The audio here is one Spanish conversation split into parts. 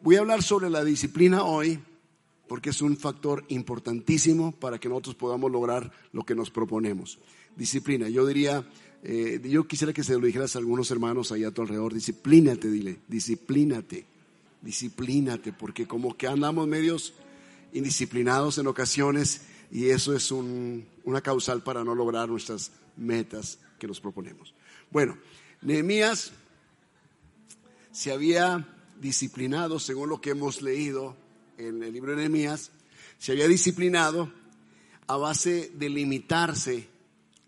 Voy a hablar sobre la disciplina hoy porque es un factor importantísimo para que nosotros podamos lograr lo que nos proponemos. Disciplina, yo diría, eh, yo quisiera que se lo dijeras a algunos hermanos ahí a tu alrededor, disciplínate, dile, disciplínate, disciplínate, porque como que andamos medios indisciplinados en ocasiones y eso es una causal para no lograr nuestras metas que nos proponemos. Bueno, Nehemías se había disciplinado, según lo que hemos leído en el libro de Nehemías, se había disciplinado a base de limitarse,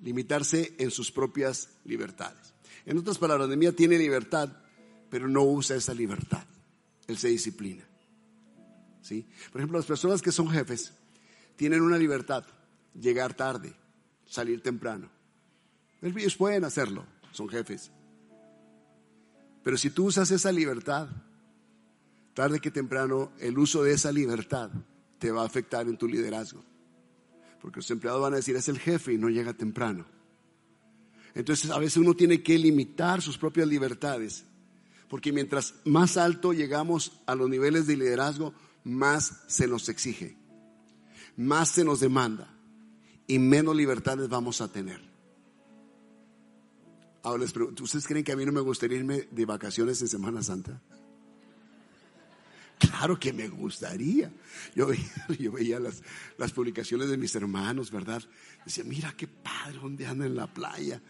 limitarse en sus propias libertades. En otras palabras, Nehemías tiene libertad, pero no usa esa libertad. Él se disciplina. ¿Sí? Por ejemplo, las personas que son jefes tienen una libertad, llegar tarde, salir temprano. Ellos pueden hacerlo, son jefes. Pero si tú usas esa libertad, tarde que temprano, el uso de esa libertad te va a afectar en tu liderazgo. Porque los empleados van a decir, es el jefe y no llega temprano. Entonces a veces uno tiene que limitar sus propias libertades. Porque mientras más alto llegamos a los niveles de liderazgo, más se nos exige, más se nos demanda y menos libertades vamos a tener. Ahora les pregunto, ¿ustedes creen que a mí no me gustaría irme de vacaciones en Semana Santa? Claro que me gustaría. Yo veía, las, publicaciones de mis hermanos, ¿verdad? Decía, mira qué padre, donde anda en la playa.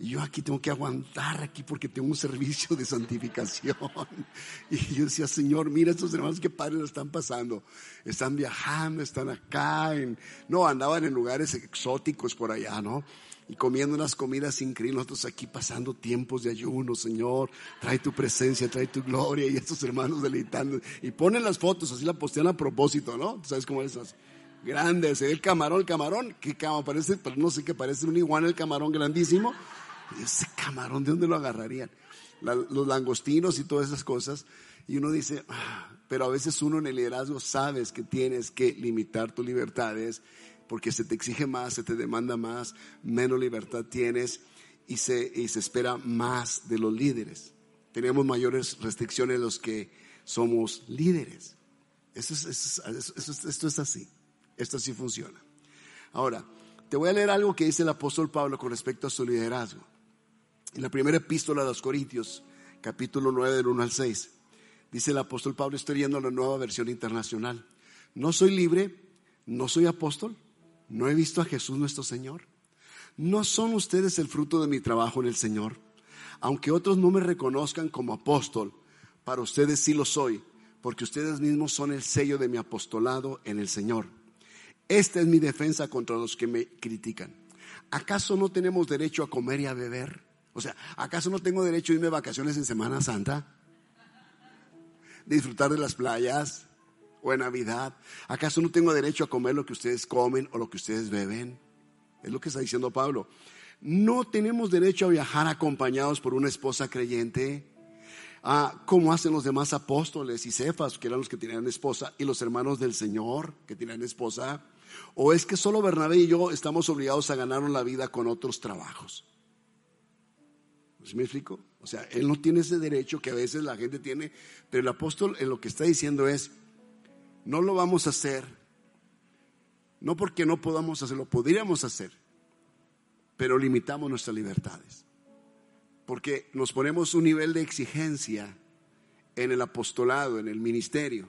Y yo aquí tengo que aguantar aquí porque tengo un servicio de santificación. Y yo decía, Señor, mira estos hermanos qué padres lo están pasando. Están viajando, están acá. En... No, andaban en lugares exóticos por allá, ¿no? Y comiendo unas comidas increíbles, nosotros aquí pasando tiempos de ayuno, Señor, trae tu presencia, trae tu gloria y estos hermanos deleitando. Y ponen las fotos, así la postean a propósito, ¿no? ¿Sabes cómo es esas? Grandes, el camarón, el camarón, que parece, no sé qué parece un iguana el camarón grandísimo. ese camarón, ¿de dónde lo agarrarían? los langostinos y todas esas cosas. Y uno dice, ah", pero a veces uno en el liderazgo sabes que tienes que limitar tus libertades porque se te exige más, se te demanda más, menos libertad tienes y se, y se espera más de los líderes. Tenemos mayores restricciones los que somos líderes. Esto es, esto es así, esto así funciona. Ahora, te voy a leer algo que dice el apóstol Pablo con respecto a su liderazgo. En la primera epístola de los Corintios, capítulo 9 del 1 al 6, dice el apóstol Pablo, estoy leyendo la nueva versión internacional. No soy libre, no soy apóstol, ¿No he visto a Jesús nuestro Señor? ¿No son ustedes el fruto de mi trabajo en el Señor? Aunque otros no me reconozcan como apóstol, para ustedes sí lo soy, porque ustedes mismos son el sello de mi apostolado en el Señor. Esta es mi defensa contra los que me critican. ¿Acaso no tenemos derecho a comer y a beber? O sea, ¿acaso no tengo derecho a irme de vacaciones en Semana Santa? Disfrutar de las playas, o en Navidad? ¿Acaso no tengo derecho a comer lo que ustedes comen o lo que ustedes beben? Es lo que está diciendo Pablo. No tenemos derecho a viajar acompañados por una esposa creyente. Ah, como hacen los demás apóstoles y cefas, que eran los que tenían esposa, y los hermanos del Señor, que tenían esposa. ¿O es que solo Bernabé y yo estamos obligados a ganarnos la vida con otros trabajos? ¿Sí me explico? O sea, él no tiene ese derecho que a veces la gente tiene, pero el apóstol en lo que está diciendo es, no lo vamos a hacer, no porque no podamos hacerlo, podríamos hacer, pero limitamos nuestras libertades. Porque nos ponemos un nivel de exigencia en el apostolado, en el ministerio,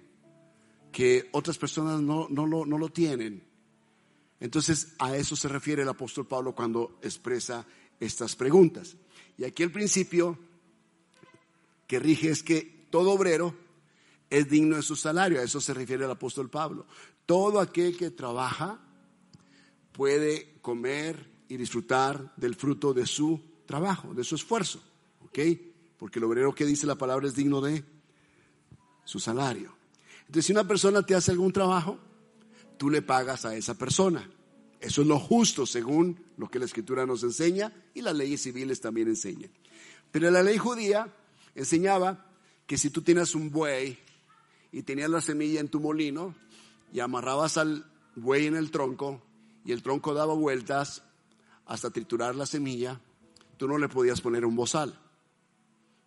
que otras personas no, no, lo, no lo tienen. Entonces a eso se refiere el apóstol Pablo cuando expresa estas preguntas. Y aquí el principio que rige es que todo obrero es digno de su salario. A eso se refiere el apóstol Pablo. Todo aquel que trabaja puede comer y disfrutar del fruto de su trabajo, de su esfuerzo. ¿Ok? Porque el obrero que dice la palabra es digno de su salario. Entonces, si una persona te hace algún trabajo, tú le pagas a esa persona. Eso es lo justo según lo que la escritura nos enseña y las leyes civiles también enseñan. Pero la ley judía enseñaba que si tú tienes un buey y tenías la semilla en tu molino y amarrabas al buey en el tronco y el tronco daba vueltas hasta triturar la semilla, tú no le podías poner un bozal,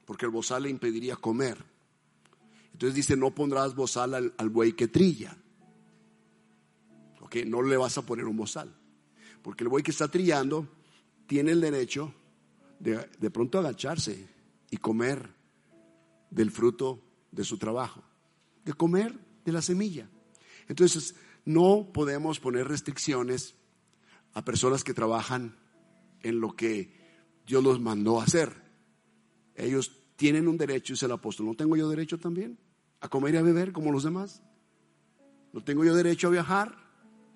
porque el bozal le impediría comer. Entonces dice, no pondrás bozal al, al buey que trilla. Ok, no le vas a poner un bozal. Porque el buey que está trillando tiene el derecho de, de pronto agacharse y comer del fruto de su trabajo, de comer de la semilla. Entonces, no podemos poner restricciones a personas que trabajan en lo que Dios los mandó hacer. Ellos tienen un derecho, dice el apóstol. ¿No tengo yo derecho también a comer y a beber como los demás? ¿No tengo yo derecho a viajar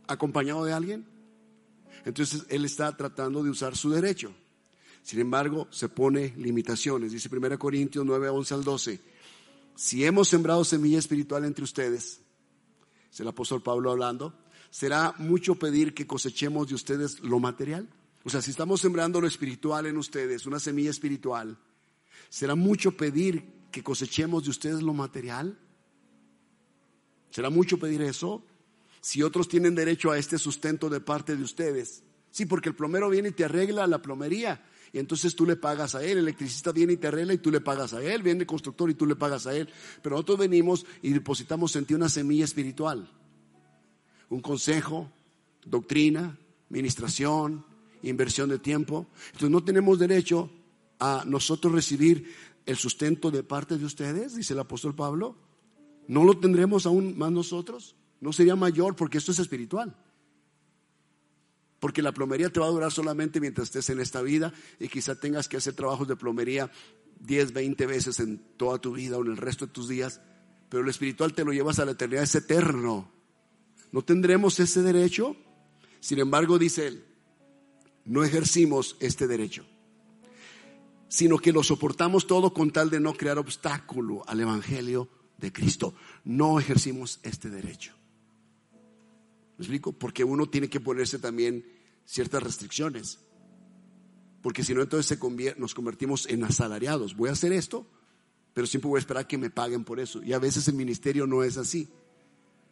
acompañado de alguien? Entonces él está tratando de usar su derecho. Sin embargo, se pone limitaciones. Dice 1 Corintios 9, 11 al 12. Si hemos sembrado semilla espiritual entre ustedes, es el apóstol Pablo hablando, ¿será mucho pedir que cosechemos de ustedes lo material? O sea, si estamos sembrando lo espiritual en ustedes, una semilla espiritual, ¿será mucho pedir que cosechemos de ustedes lo material? ¿Será mucho pedir eso? Si otros tienen derecho a este sustento de parte de ustedes. Sí, porque el plomero viene y te arregla la plomería y entonces tú le pagas a él, el electricista viene y te arregla y tú le pagas a él, viene el constructor y tú le pagas a él. Pero nosotros venimos y depositamos en ti una semilla espiritual, un consejo, doctrina, ministración, inversión de tiempo. Entonces no tenemos derecho a nosotros recibir el sustento de parte de ustedes, dice el apóstol Pablo. ¿No lo tendremos aún más nosotros? ¿No sería mayor porque esto es espiritual? Porque la plomería te va a durar solamente mientras estés en esta vida y quizá tengas que hacer trabajos de plomería 10, 20 veces en toda tu vida o en el resto de tus días. Pero lo espiritual te lo llevas a la eternidad, es eterno. ¿No tendremos ese derecho? Sin embargo, dice él, no ejercimos este derecho, sino que lo soportamos todo con tal de no crear obstáculo al Evangelio de Cristo. No ejercimos este derecho. ¿Me explico? Porque uno tiene que ponerse también ciertas restricciones. Porque si no, entonces nos convertimos en asalariados. Voy a hacer esto, pero siempre voy a esperar que me paguen por eso. Y a veces el ministerio no es así.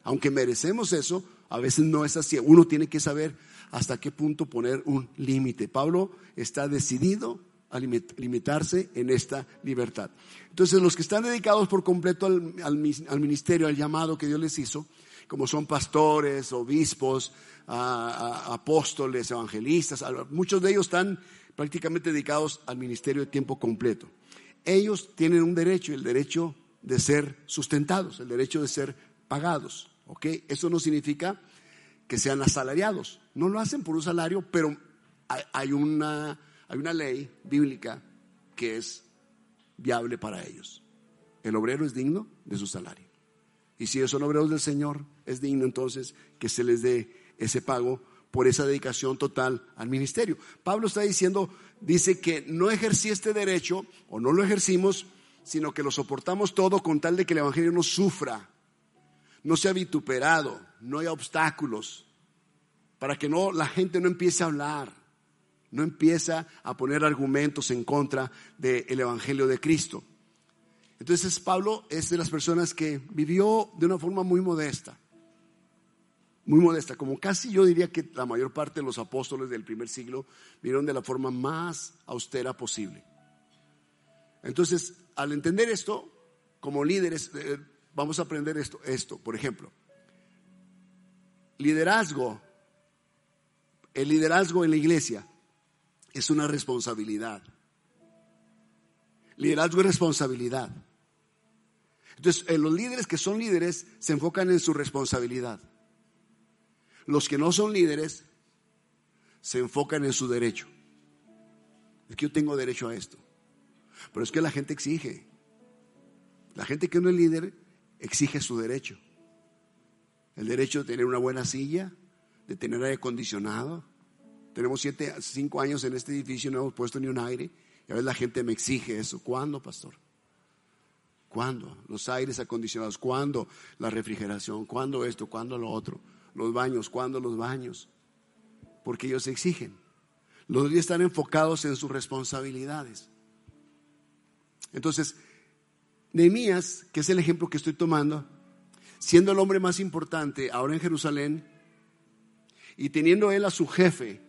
Aunque merecemos eso, a veces no es así. Uno tiene que saber hasta qué punto poner un límite. Pablo está decidido a limitarse en esta libertad. Entonces, los que están dedicados por completo al, al ministerio, al llamado que Dios les hizo, como son pastores, obispos, apóstoles, evangelistas, muchos de ellos están prácticamente dedicados al ministerio de tiempo completo. Ellos tienen un derecho, el derecho de ser sustentados, el derecho de ser pagados. ¿ok? Eso no significa que sean asalariados. No lo hacen por un salario, pero hay una, hay una ley bíblica que es viable para ellos. El obrero es digno de su salario. Y si son obreros del Señor, es digno entonces que se les dé ese pago por esa dedicación total al ministerio. Pablo está diciendo, dice que no ejercí este derecho o no lo ejercimos, sino que lo soportamos todo con tal de que el Evangelio no sufra, no sea vituperado, no haya obstáculos, para que no la gente no empiece a hablar, no empieza a poner argumentos en contra del Evangelio de Cristo. Entonces Pablo es de las personas que vivió de una forma muy modesta, muy modesta, como casi yo diría que la mayor parte de los apóstoles del primer siglo vivieron de la forma más austera posible. Entonces, al entender esto, como líderes, eh, vamos a aprender esto, esto, por ejemplo, liderazgo, el liderazgo en la iglesia es una responsabilidad. Liderazgo es responsabilidad. Entonces, eh, los líderes que son líderes se enfocan en su responsabilidad. Los que no son líderes se enfocan en su derecho. Es que yo tengo derecho a esto. Pero es que la gente exige. La gente que no es líder exige su derecho. El derecho de tener una buena silla, de tener aire acondicionado. Tenemos siete, cinco años en este edificio y no hemos puesto ni un aire. Y a veces la gente me exige eso. ¿Cuándo, pastor? ¿Cuándo? Los aires acondicionados. ¿Cuándo? La refrigeración. ¿Cuándo esto? ¿Cuándo lo otro? Los baños. ¿Cuándo los baños? Porque ellos exigen. Los días están enfocados en sus responsabilidades. Entonces, Nehemías, que es el ejemplo que estoy tomando, siendo el hombre más importante ahora en Jerusalén y teniendo él a su jefe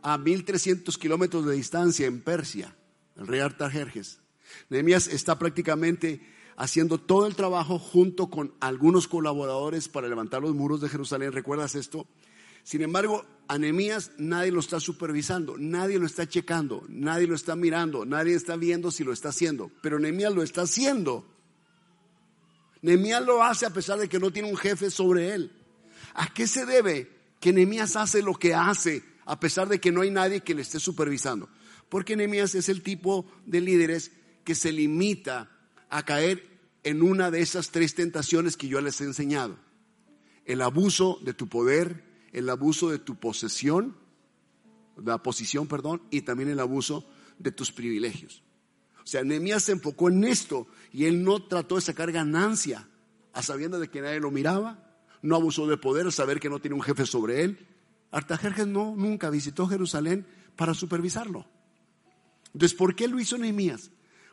a 1300 kilómetros de distancia en Persia, el rey Artajerjes, Nehemías está prácticamente haciendo todo el trabajo junto con algunos colaboradores para levantar los muros de Jerusalén. ¿Recuerdas esto? Sin embargo, a Nehemías nadie lo está supervisando, nadie lo está checando, nadie lo está mirando, nadie está viendo si lo está haciendo, pero Nehemías lo está haciendo. Nehemías lo hace a pesar de que no tiene un jefe sobre él. ¿A qué se debe que Nehemías hace lo que hace a pesar de que no hay nadie que le esté supervisando? Porque Nehemías es el tipo de líderes que se limita a caer en una de esas tres tentaciones que yo les he enseñado. El abuso de tu poder, el abuso de tu posesión, la posición, perdón, y también el abuso de tus privilegios. O sea, Nehemías se enfocó en esto y él no trató de sacar ganancia a sabiendo de que nadie lo miraba, no abusó de poder al saber que no tiene un jefe sobre él. Artajerjes no, nunca visitó Jerusalén para supervisarlo. Entonces, ¿por qué lo hizo Nehemías?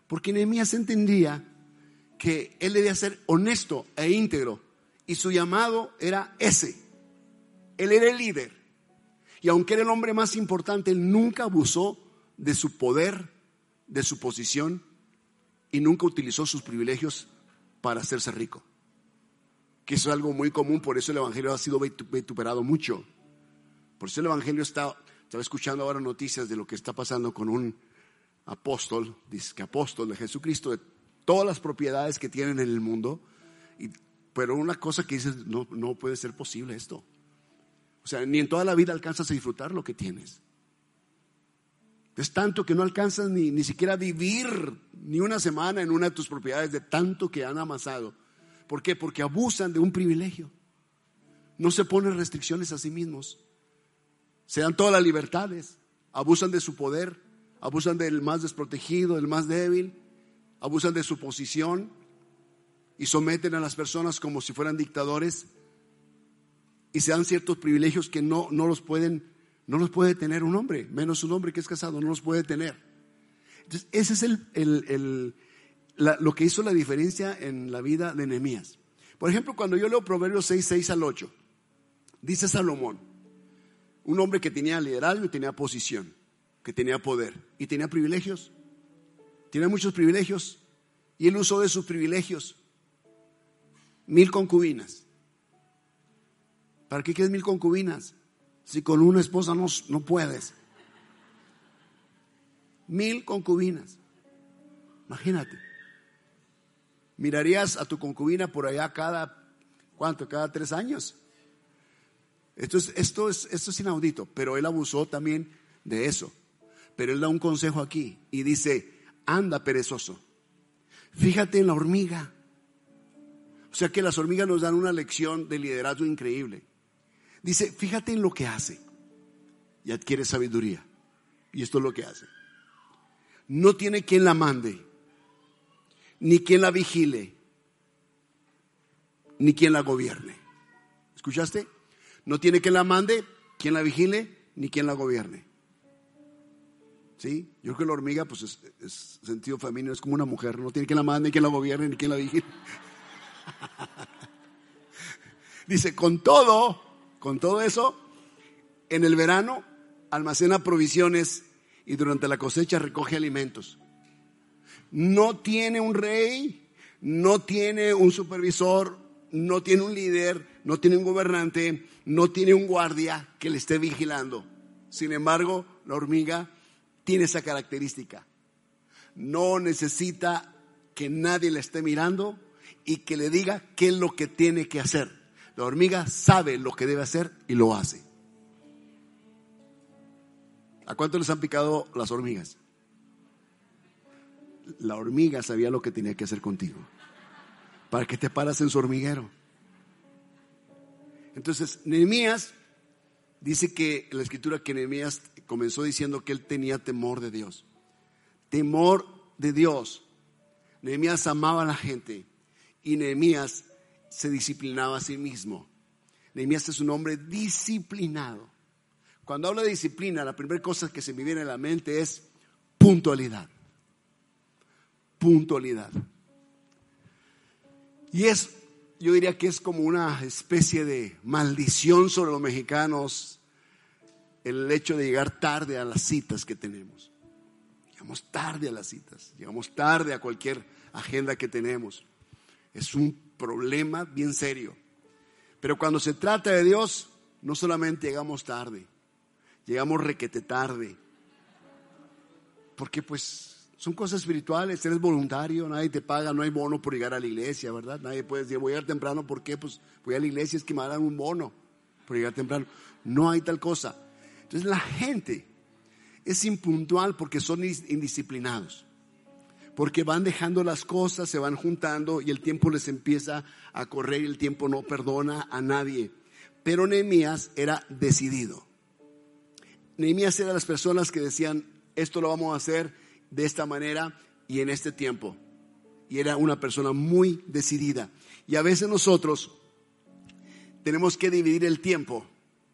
Porque Nehemías entendía que él debía ser honesto e íntegro y su llamado era ese. Él era el líder. Y aunque era el hombre más importante, él nunca abusó de su poder, de su posición y nunca utilizó sus privilegios para hacerse rico. Que eso es algo muy común, por eso el Evangelio ha sido vituperado mucho. Por eso el Evangelio está, estaba escuchando ahora noticias de lo que está pasando con un apóstol, dice que apóstol de Jesucristo, de todas las propiedades que tienen en el mundo, y, pero una cosa que dices, no, no puede ser posible esto. O sea, ni en toda la vida alcanzas a disfrutar lo que tienes. Es tanto que no alcanzas ni, ni siquiera vivir ni una semana en una de tus propiedades de tanto que han amasado. ¿Por qué? Porque abusan de un privilegio. No se ponen restricciones a sí mismos. Se dan todas las libertades. Abusan de su poder. Abusan del más desprotegido, del más débil. Abusan de su posición. Y someten a las personas como si fueran dictadores y se dan ciertos privilegios que no, no los pueden, no los puede tener un hombre, menos un hombre que es casado, no los puede tener. Entonces, ese es el, el, lo que hizo la diferencia en la vida de Nehemías. Por ejemplo, cuando yo leo Proverbios 6, 6 al 8, dice Salomón, un hombre que tenía liderazgo y tenía posición, que tenía poder y tenía privilegios, tenía muchos privilegios, y él usó de sus privilegios mil concubinas ¿Para qué quieres mil concubinas? Si con una esposa no, no puedes. Mil concubinas. Imagínate. Mirarías a tu concubina por allá cada, ¿cuánto? Cada tres años. Esto es, esto es, esto es inaudito, pero él abusó también de eso. Pero él da un consejo aquí y dice, anda perezoso, fíjate en la hormiga. O sea que las hormigas nos dan una lección de liderazgo increíble. Dice, fíjate en lo que hace y adquiere sabiduría. Y esto es lo que hace. No tiene quien la mande, ni quien la vigile, ni quien la gobierne. ¿Escuchaste? No tiene quien la mande, quien la vigile, ni quien la gobierne. ¿Sí? Yo creo que la hormiga, pues es, sentido femenino, es como una mujer. No tiene quien la mande, ni quien la gobierne, ni quien la vigile. Dice, con todo, con todo eso, en el verano almacena provisiones y durante la cosecha recoge alimentos. No tiene un rey, no tiene un supervisor, no tiene un líder, no tiene un gobernante, no tiene un guardia que le esté vigilando. Sin embargo, la hormiga tiene esa característica. No necesita que nadie le esté mirando y que le diga qué es lo que tiene que hacer. La hormiga sabe lo que debe hacer y lo hace. ¿A cuánto les han picado las hormigas? La hormiga sabía lo que tenía que hacer contigo. Para que te paras en su hormiguero. Entonces, Nehemías dice que la escritura que Nehemías comenzó diciendo que él tenía temor de Dios. Temor de Dios. Nehemías amaba a la gente y Nehemías se disciplinaba a sí mismo. Nehemías es un hombre disciplinado. Cuando hablo de disciplina, la primera cosa que se me viene a la mente es puntualidad. Puntualidad. Y es, yo diría que es como una especie de maldición sobre los mexicanos el hecho de llegar tarde a las citas que tenemos. Llegamos tarde a las citas, llegamos tarde a cualquier agenda que tenemos. Es un problema bien serio. Pero cuando se trata de Dios, no solamente llegamos tarde, llegamos requete tarde. Porque pues son cosas espirituales, eres voluntario, nadie te paga, no hay bono por llegar a la iglesia, ¿verdad? Nadie puede decir, voy a llegar temprano, ¿por qué? Pues voy a la iglesia, es que me dan un bono por llegar temprano. No hay tal cosa. Entonces la gente es impuntual porque son indisciplinados. Porque van dejando las cosas, se van juntando y el tiempo les empieza a correr y el tiempo no perdona a nadie. Pero Nehemías era decidido. Nehemías era de las personas que decían, esto lo vamos a hacer de esta manera y en este tiempo. Y era una persona muy decidida. Y a veces nosotros tenemos que dividir el tiempo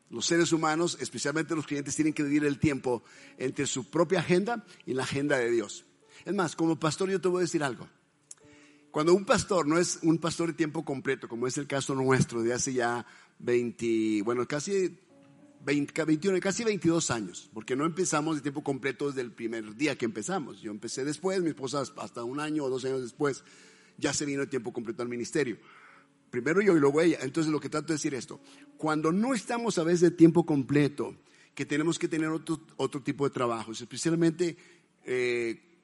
los seres humanos, especialmente los clientes, tienen que dividir el tiempo entre su propia agenda y la agenda de Dios. Es más, como pastor yo te voy a decir algo. Cuando un pastor no es un pastor de tiempo completo, como es el caso nuestro de hace ya 20, bueno, casi 21, casi 22 años, porque no empezamos de tiempo completo desde el primer día que empezamos. Yo empecé después, mi esposa hasta un año o dos años después ya se vino de tiempo completo al ministerio. Primero yo y luego ella. Entonces lo que trato de decir esto, cuando no estamos a veces de tiempo completo, que tenemos que tener otro, otro tipo de trabajos, especialmente, eh,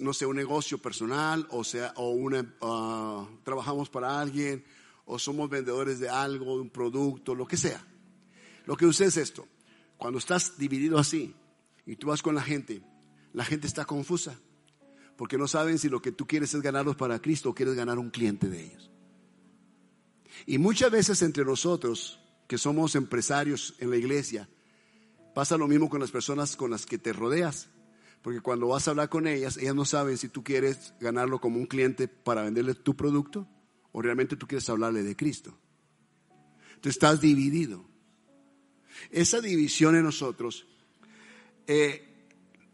no sé, un negocio personal, o sea, o una, ah, trabajamos para alguien, o somos vendedores de algo, de un producto, lo que sea. Lo que sucede es esto, cuando estás dividido así y tú vas con la gente, la gente está confusa, porque no saben si lo que tú quieres es ganarlos para Cristo o quieres ganar un cliente de ellos. Y muchas veces entre nosotros, que somos empresarios en la iglesia, pasa lo mismo con las personas con las que te rodeas. Porque cuando vas a hablar con ellas, ellas no saben si tú quieres ganarlo como un cliente para venderle tu producto o realmente tú quieres hablarle de Cristo. Tú estás dividido. Esa división en nosotros eh,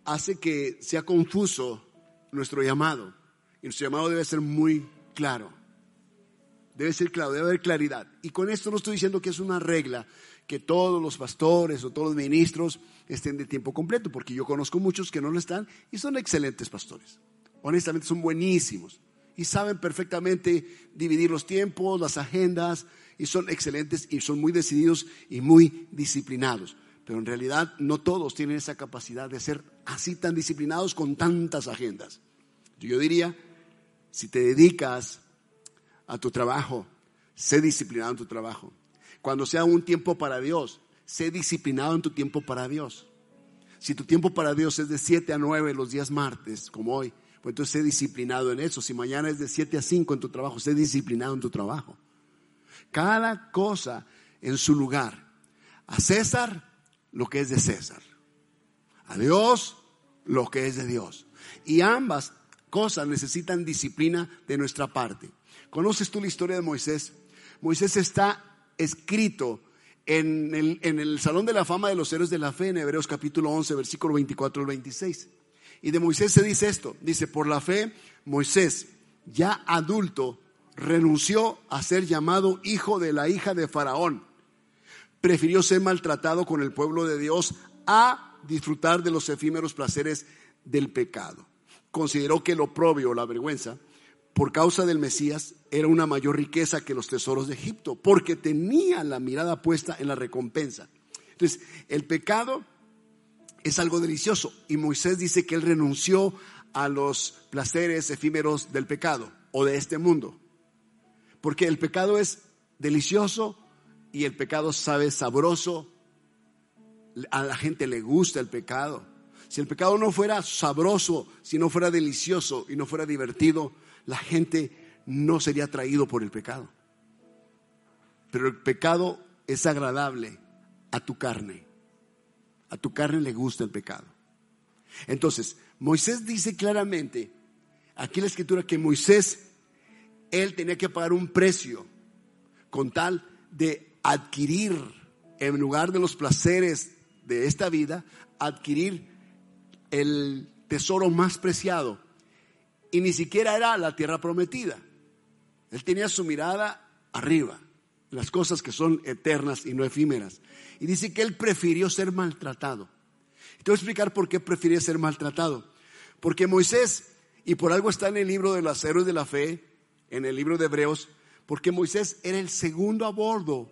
hace que sea confuso nuestro llamado. Y nuestro llamado debe ser muy claro. Debe ser claro, debe haber claridad. Y con esto no estoy diciendo que es una regla que todos los pastores o todos los ministros estén de tiempo completo, porque yo conozco muchos que no lo están y son excelentes pastores. Honestamente son buenísimos y saben perfectamente dividir los tiempos, las agendas y son excelentes y son muy decididos y muy disciplinados. Pero en realidad no todos tienen esa capacidad de ser así tan disciplinados con tantas agendas. Yo diría, si te dedicas a tu trabajo. Sé disciplinado en tu trabajo. Cuando sea un tiempo para Dios, sé disciplinado en tu tiempo para Dios. Si tu tiempo para Dios es de 7 a 9 los días martes, como hoy, pues entonces sé disciplinado en eso. Si mañana es de 7 a 5 en tu trabajo, sé disciplinado en tu trabajo. Cada cosa en su lugar. A César lo que es de César. A Dios lo que es de Dios. Y ambas cosas necesitan disciplina de nuestra parte. ¿Conoces tú la historia de Moisés? Moisés está escrito en el, Salón de la Fama de los Héroes de la Fe en Hebreos capítulo 11, versículo 24 al 26. Y de Moisés se dice esto, dice, por la fe, Moisés, ya adulto, renunció a ser llamado hijo de la hija de Faraón. Prefirió ser maltratado con el pueblo de Dios a disfrutar de los efímeros placeres del pecado. Consideró que lo propio, la vergüenza, por causa del Mesías era una mayor riqueza que los tesoros de Egipto, porque tenía la mirada puesta en la recompensa. Entonces, el pecado es algo delicioso y Moisés dice que él renunció a los placeres efímeros del pecado o de este mundo, porque el pecado es delicioso y el pecado sabe sabroso, a la gente le gusta el pecado. Si el pecado no fuera sabroso, si no fuera delicioso y no fuera divertido, la gente no sería atraído por el pecado. Pero el pecado es agradable a tu carne. A tu carne le gusta el pecado. Entonces, Moisés dice claramente, aquí en la escritura, que Moisés, él tenía que pagar un precio con tal de adquirir, en lugar de los placeres de esta vida, adquirir el tesoro más preciado, y ni siquiera era la tierra prometida. Él tenía su mirada arriba, las cosas que son eternas y no efímeras. Y dice que él prefirió ser maltratado. te voy a explicar por qué prefirió ser maltratado. Porque Moisés, y por algo está en el libro de los héroes de la fe, en el libro de Hebreos, porque Moisés era el segundo a bordo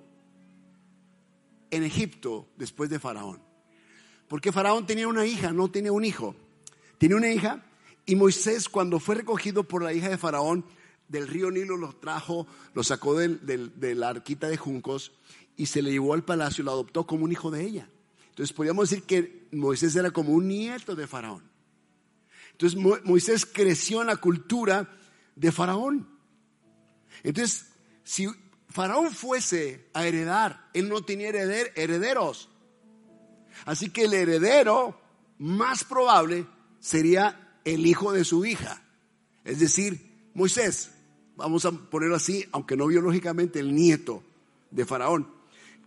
en Egipto después de Faraón. Porque Faraón tenía una hija, no tenía un hijo. Tenía una hija y Moisés cuando fue recogido por la hija de Faraón del río Nilo lo trajo, lo sacó de la arquita de juncos y se le llevó al palacio y lo adoptó como un hijo de ella. Entonces podríamos decir que Moisés era como un nieto de Faraón. Entonces Moisés creció en la cultura de Faraón. Entonces, si Faraón fuese a heredar, él no tenía herederos. Así que el heredero más probable sería el hijo de su hija. Es decir, Moisés, vamos a ponerlo así, aunque no biológicamente, el nieto de Faraón.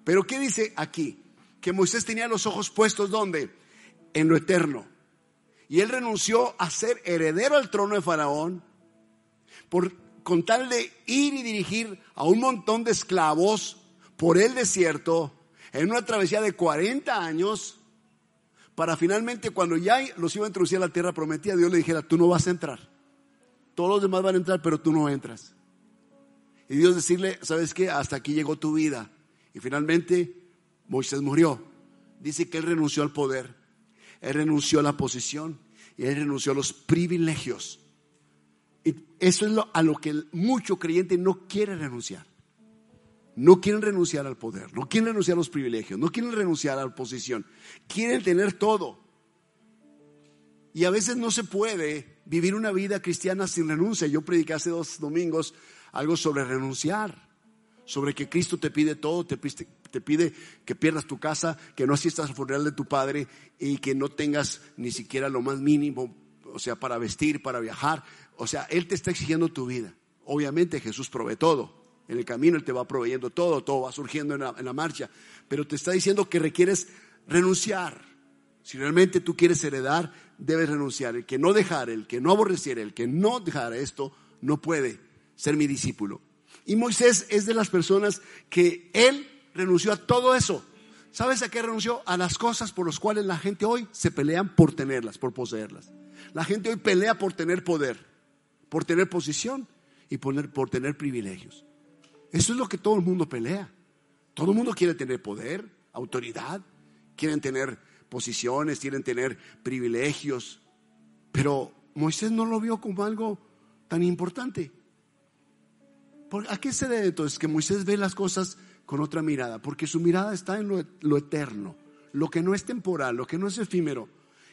Pero ¿qué dice aquí? Que Moisés tenía los ojos puestos ¿dónde? En lo eterno. Y él renunció a ser heredero al trono de Faraón por con tal de ir y dirigir a un montón de esclavos por el desierto en una travesía de 40 años para finalmente cuando ya los iba a introducir a la tierra prometida, Dios le dijera, tú no vas a entrar. Todos los demás van a entrar, pero tú no entras. Y Dios decirle, ¿sabes qué? Hasta aquí llegó tu vida. Y finalmente Moisés murió. Dice que él renunció al poder, él renunció a la posición y él renunció a los privilegios y eso es a lo que mucho creyente no quiere renunciar. No quieren renunciar al poder, no quieren renunciar a los privilegios, no quieren renunciar a la posición. Quieren tener todo. Y a veces no se puede vivir una vida cristiana sin renuncia. Yo prediqué hace dos domingos algo sobre renunciar, sobre que Cristo te pide todo, te, pide que pierdas tu casa, que no asistas al funeral de tu padre y que no tengas ni siquiera lo más mínimo, o sea, para vestir, para viajar. O sea, Él te está exigiendo tu vida. Obviamente Jesús provee todo. En el camino Él te va proveyendo todo, todo va surgiendo en la, marcha. Pero te está diciendo que requieres renunciar. Si realmente tú quieres heredar, debes renunciar. El que no dejara, el que no aborreciera, el que no dejara esto, no puede ser mi discípulo. Y Moisés es de las personas que él renunció a todo eso. ¿Sabes a qué renunció? A las cosas por las cuales la gente hoy se pelean por tenerlas, por poseerlas. La gente hoy pelea por tener poder por tener posición y por, por tener privilegios. Eso es lo que todo el mundo pelea. Todo el mundo quiere tener poder, autoridad, quieren tener posiciones, quieren tener privilegios. Pero Moisés no lo vio como algo tan importante. ¿A qué se debe entonces que Moisés ve las cosas con otra mirada? Porque su mirada está en lo, eterno, lo que no es temporal, lo que no es efímero.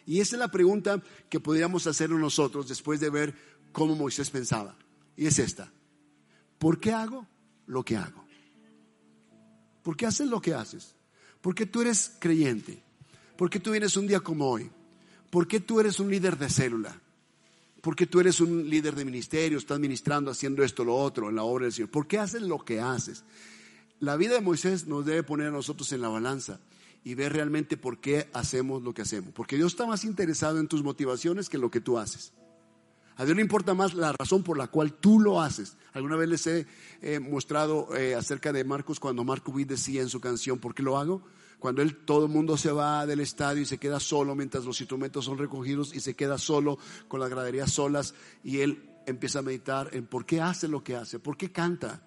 Y esa es la pregunta que podríamos hacer nosotros después de ver cómo Moisés pensaba. Y es esta. ¿Por qué hago lo que hago? ¿Por qué haces lo que haces? ¿Por qué tú eres creyente? ¿Por qué tú vienes un día como hoy? ¿Por qué tú eres un líder de célula? ¿Por qué tú eres un líder de ministerio, estás ministrando, haciendo esto, lo otro, en la obra del Señor? ¿Por qué haces lo que haces? La vida de Moisés nos debe poner a nosotros en la balanza y ver realmente por qué hacemos lo que hacemos. Porque Dios está más interesado en tus motivaciones que en lo que tú haces. A Dios le importa más la razón por la cual tú lo haces. Alguna vez les he eh, mostrado eh, acerca de Marcos cuando Marco Witt decía en su canción, ¿por qué lo hago? Cuando él, todo el mundo se va del estadio y se queda solo mientras los instrumentos son recogidos y se queda solo con las graderías solas y él empieza a meditar en por qué hace lo que hace, por qué canta,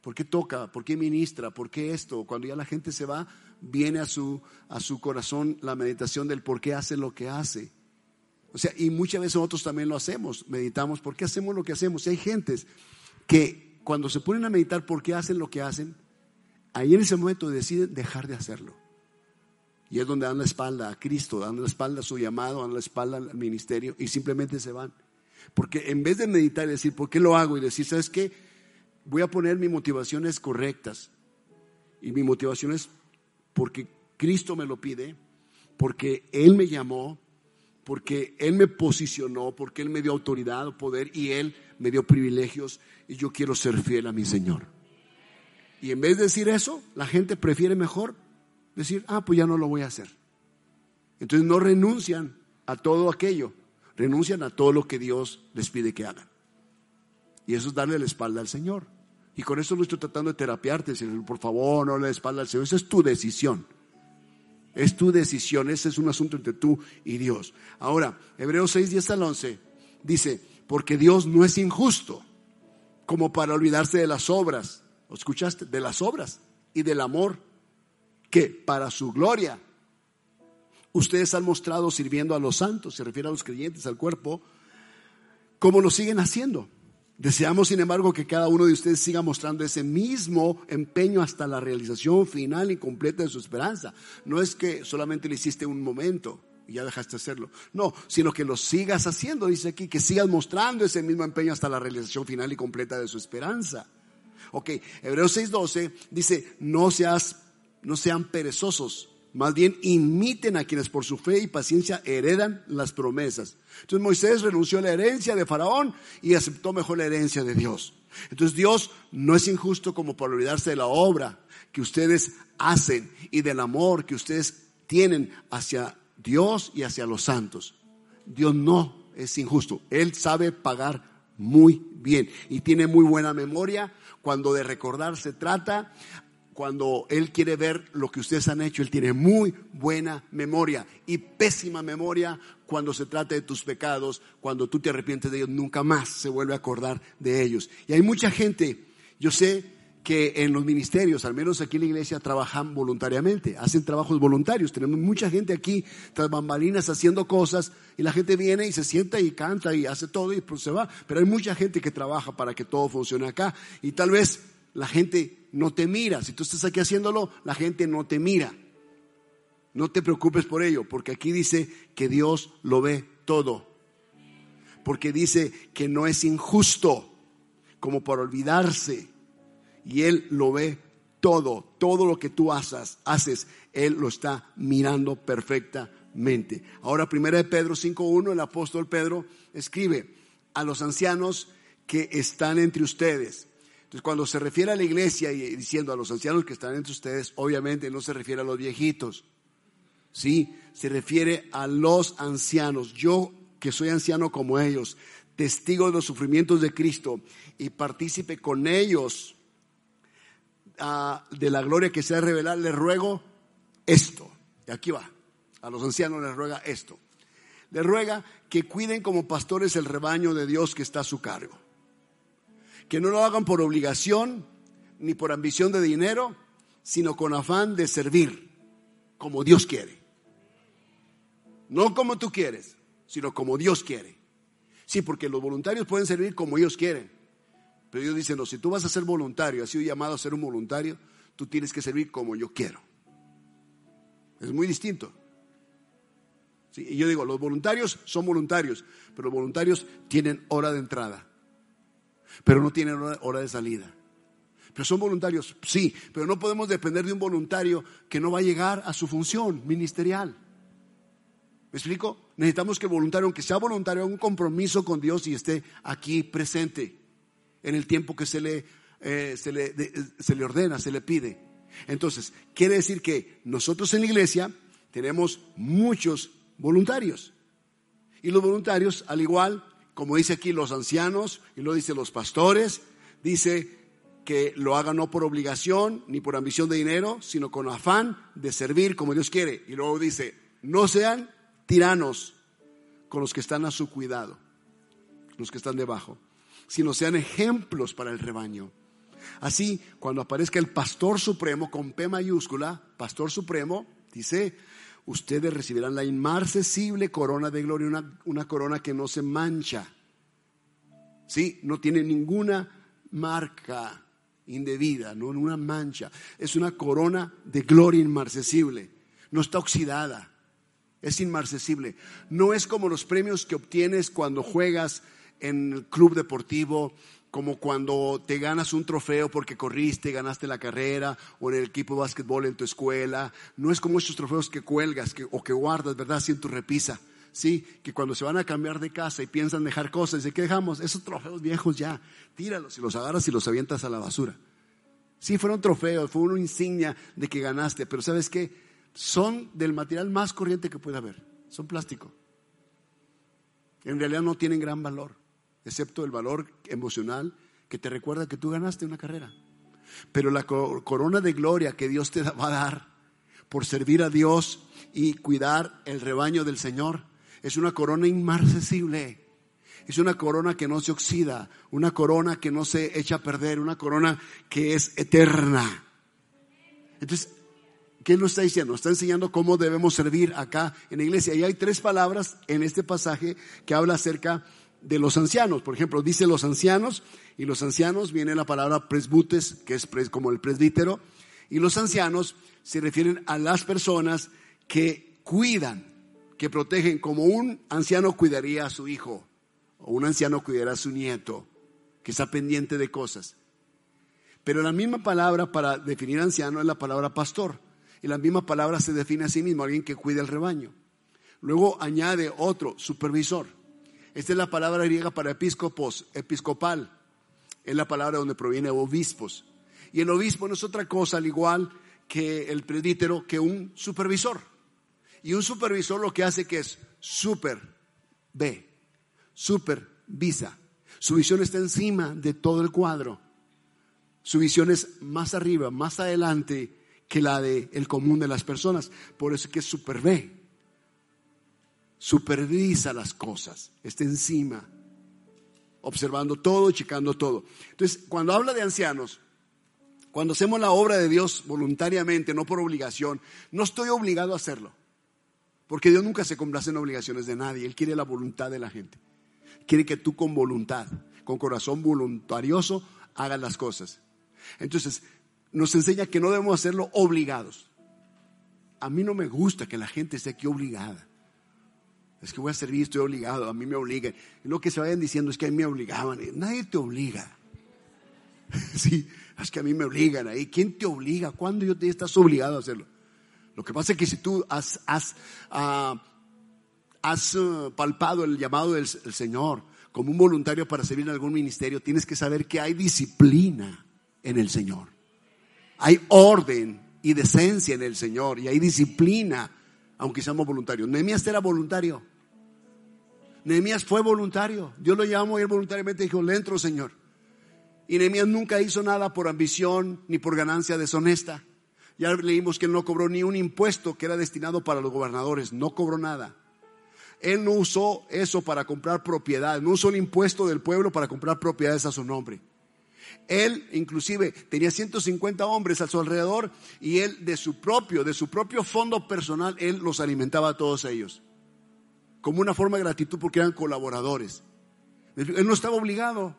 por qué toca, por qué ministra, por qué esto. Cuando ya la gente se va, viene a su, a su corazón la meditación del por qué hace lo que hace. O sea, y muchas veces nosotros también lo hacemos, meditamos, ¿por qué hacemos lo que hacemos? Y hay gentes que cuando se ponen a meditar por qué hacen lo que hacen, ahí en ese momento deciden dejar de hacerlo. Y es donde dan la espalda a Cristo, dan la espalda a su llamado, dan la espalda al ministerio y simplemente se van. Porque en vez de meditar y decir, ¿por qué lo hago? Y decir, ¿sabes qué? Voy a poner mis motivaciones correctas. Y mi motivación es porque Cristo me lo pide, porque Él me llamó, porque Él me posicionó, porque Él me dio autoridad o poder y Él me dio privilegios y yo quiero ser fiel a mi Señor. Y en vez de decir eso, la gente prefiere mejor decir, ah, pues ya no lo voy a hacer. Entonces no renuncian a todo aquello, renuncian a todo lo que Dios les pide que hagan. Y eso es darle la espalda al Señor. Y con eso no estoy tratando de terapiarte, decir, por favor, no le espalda al Señor. Esa es tu decisión. Es tu decisión, ese es un asunto entre tú y Dios. Ahora, Hebreos 6, 10 al 11 dice, porque Dios no es injusto. como para olvidarse de las obras. ¿Lo escuchaste? De las obras y del amor que para su gloria ustedes han mostrado sirviendo a los santos, se refiere a los creyentes, al cuerpo, como lo siguen haciendo. Deseamos, sin embargo, que cada uno de ustedes siga mostrando ese mismo empeño hasta la realización final y completa de su esperanza. No es que solamente lo hiciste un momento y ya dejaste de hacerlo. No, sino que lo sigas haciendo, dice aquí, que sigas mostrando ese mismo empeño hasta la realización final y completa de su esperanza. Ok, Hebreos 6:12 dice, no, seas, no sean perezosos, más bien imiten a quienes por su fe y paciencia heredan las promesas. Entonces Moisés renunció a la herencia de Faraón y aceptó mejor la herencia de Dios. Entonces Dios no es injusto como por olvidarse de la obra que ustedes hacen y del amor que ustedes tienen hacia Dios y hacia los santos. Dios no es injusto. Él sabe pagar muy bien y tiene muy buena memoria cuando de recordar se trata cuando Él quiere ver lo que ustedes han hecho, Él tiene muy buena memoria y pésima memoria cuando se trata de tus pecados, cuando tú te arrepientes de ellos, nunca más se vuelve a acordar de ellos. Y hay mucha gente, yo sé que en los ministerios, al menos aquí en la iglesia, trabajan voluntariamente, hacen trabajos voluntarios. Tenemos mucha gente aquí tras bambalinas haciendo cosas y la gente viene y se sienta y canta y hace todo y pues se va. Pero hay mucha gente que trabaja para que todo funcione acá y tal vez la gente no te mira. Si tú estás aquí haciéndolo, la gente no te mira. No te preocupes por ello, porque aquí dice que Dios lo ve todo. Porque dice que no es injusto como por olvidarse. Y Él lo ve todo, todo lo que tú haces, haces, Él lo está mirando perfectamente. Ahora, primera de Pedro 5.1, el apóstol Pedro escribe a los ancianos que están entre ustedes entonces, cuando se refiere a la iglesia y diciendo a los ancianos que están entre ustedes, obviamente no se refiere a los viejitos. Sí, se refiere a los ancianos. Yo, que soy anciano como ellos, testigo de los sufrimientos de Cristo y partícipe con ellos de la gloria que se ha revelado, les ruego esto. Y aquí va. A los ancianos les ruega esto. Les ruega que cuiden como pastores el rebaño de Dios que está a su cargo que no lo hagan por obligación ni por ambición de dinero, sino con afán de servir como Dios quiere. No como tú quieres, sino como Dios quiere. Sí, porque los voluntarios pueden servir como ellos quieren. Pero Dios dice, no, si tú vas a ser voluntario, has sido llamado a ser un voluntario, tú tienes que servir como yo quiero. Es muy distinto. y yo digo, los voluntarios son voluntarios, pero los voluntarios tienen hora de entrada pero no tienen hora de salida. Pero son voluntarios, sí, pero no podemos depender de un voluntario que no va a llegar a su función ministerial. ¿Me explico? Necesitamos que el voluntario, aunque sea voluntario, haga un compromiso con Dios y esté aquí presente en el tiempo que se le, eh, se, le se le ordena, se le pide. Entonces, quiere decir que nosotros en la iglesia tenemos muchos voluntarios. Y los voluntarios, al igual como dice aquí los ancianos y lo dice los pastores, dice que lo hagan no por obligación ni por ambición de dinero, sino con afán de servir como Dios quiere. Y luego dice, no sean tiranos con los que están a su cuidado, los que están debajo, sino sean ejemplos para el rebaño. Así, cuando aparezca el pastor supremo con P mayúscula, pastor supremo, dice, ustedes recibirán la inmarcesible corona de gloria, una, una corona que no se mancha. Sí, no tiene ninguna marca indebida, no una mancha. Es una corona de gloria inmarcesible. No está oxidada. Es inmarcesible. No es como los premios que obtienes cuando juegas en el club deportivo como cuando te ganas un trofeo porque corriste, ganaste la carrera, o en el equipo de básquetbol en tu escuela. No es como esos trofeos que cuelgas o que guardas, ¿verdad? Así en tu repisa. Sí, que cuando se van a cambiar de casa y piensan dejar cosas, ¿de qué dejamos? Esos trofeos viejos ya, tíralos y los agarras y los avientas a la basura. Sí, fueron trofeos, fue una insignia de que ganaste, pero ¿sabes qué? Son del material más corriente que puede haber. Son plástico. En realidad no tienen gran valor excepto el valor emocional que te recuerda que tú ganaste una carrera. Pero la corona de gloria que Dios te va a dar por servir a Dios y cuidar el rebaño del Señor es una corona inmarcesible. Es una corona que no se oxida, una corona que no se echa a perder, una corona que es eterna. Entonces, ¿qué nos está diciendo? Nos está enseñando cómo debemos servir acá en la iglesia. Y hay tres palabras en este pasaje que habla acerca de los ancianos. Por ejemplo, dice los ancianos, y los ancianos viene la palabra presbutes, que es como el presbítero, y los ancianos se refieren a las personas que cuidan, que protegen, como un anciano cuidaría a su hijo, o un anciano cuidaría a su nieto, que está pendiente de cosas. Pero la misma palabra para definir anciano es la palabra pastor. Y la misma palabra se define a sí mismo, alguien que cuida el rebaño. Luego añade otro, supervisor. Esta es la palabra griega para episcopos, episcopal. Es la palabra donde proviene obispos. Y el obispo no es otra cosa, al igual que el presbítero, que un supervisor. Y un supervisor lo que hace que es super, ve, supervisa. Su visión está encima de todo el cuadro. Su visión es más arriba, más adelante que la del el común de las personas. Por eso es que super ve supervisa las cosas, está encima, observando todo, checando todo. Entonces, cuando habla de ancianos, cuando hacemos la obra de Dios voluntariamente, no por obligación, no estoy obligado a hacerlo. Porque Dios nunca se complace en obligaciones de nadie. Él quiere la voluntad de la gente. Quiere que tú con voluntad, con corazón voluntarioso, hagas las cosas. Entonces, nos enseña que no debemos hacerlo obligados. A mí no me gusta que la gente esté aquí obligada. Es que voy a servir, estoy obligado, a mí me obligan. Lo que se vayan diciendo es que a mí me obligaban. Nadie te obliga. Sí, es que a mí me obligan ahí. ¿Quién te obliga? ¿Cuándo yo te estás obligado a hacerlo? Lo que pasa es que si tú has, has, ah, has uh, palpado el llamado del Señor como un voluntario para servir en algún ministerio, tienes que saber que hay disciplina en el Señor. Hay orden y decencia en el Señor y hay disciplina, aunque seamos voluntarios. Nehemías era voluntario. Nehemías fue voluntario. Dios lo llamó y él voluntariamente dijo, le entro, Señor. Y Nehemías nunca hizo nada por ambición ni por ganancia deshonesta. Ya leímos que él no cobró ni un impuesto que era destinado para los gobernadores, no cobró nada. Él no usó eso para comprar propiedades, no usó el impuesto del pueblo para comprar propiedades a su nombre. Él inclusive tenía 150 hombres a su alrededor y él de su propio, de su propio fondo personal, él los alimentaba a todos ellos. Como una forma de gratitud porque eran colaboradores. Él no estaba obligado.